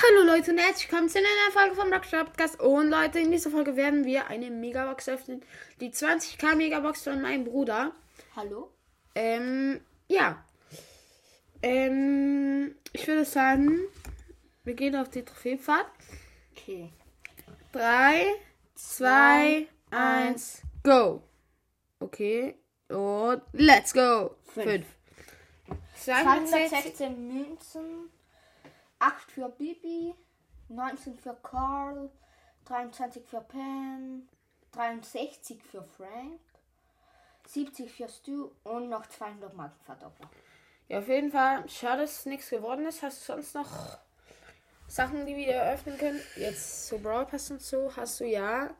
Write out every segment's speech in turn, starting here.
Hallo Leute und herzlich willkommen zu einer Folge vom Rockstar Podcast. Und Leute, in dieser Folge werden wir eine Megabox öffnen. Die 20k Megabox von meinem Bruder. Hallo? Ähm, ja. Ähm, ich würde sagen, wir gehen auf die Trophäenfahrt. Okay. 3, 2, 1, go. Okay. Und let's go. Fünf. 5. 260. 216 Münzen, 8 für Bibi, 19 für Carl, 23 für Pam, 63 für Frank, 70 für Stu und noch 200 Markenverdoppler. Ja, auf jeden Fall. Schade, dass nichts geworden ist. Hast du sonst noch Sachen, die wir eröffnen können? Jetzt so Brawl Pass und so hast du ja.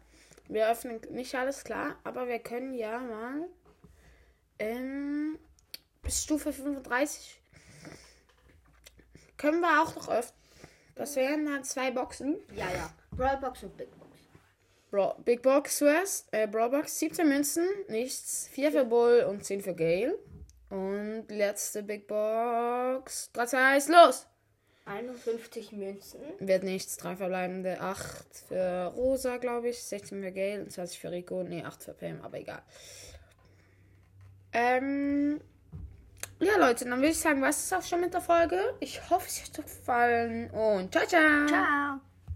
Wir öffnen nicht alles klar, aber wir können ja mal ähm, bis Stufe 35 können wir auch noch öffnen. Das wären dann zwei Boxen. Ja, ja. Brawlbox und Big Box. Bra Big Box zuerst. Äh, Brawl Box 17 Münzen, nichts. 4 für Bull und 10 für Gale. Und letzte Big Box. 3, 2, 1, los! 51 Münzen, Wird nichts. Drei verbleibende. 8 für Rosa, glaube ich. 16 für Gale und 20 für Rico. Ne, 8 für Pam, aber egal. Ähm. Ja, Leute, dann würde ich sagen, was ist auch schon mit der Folge? Ich hoffe, es hat euch gefallen. Und ciao, ciao. Ciao.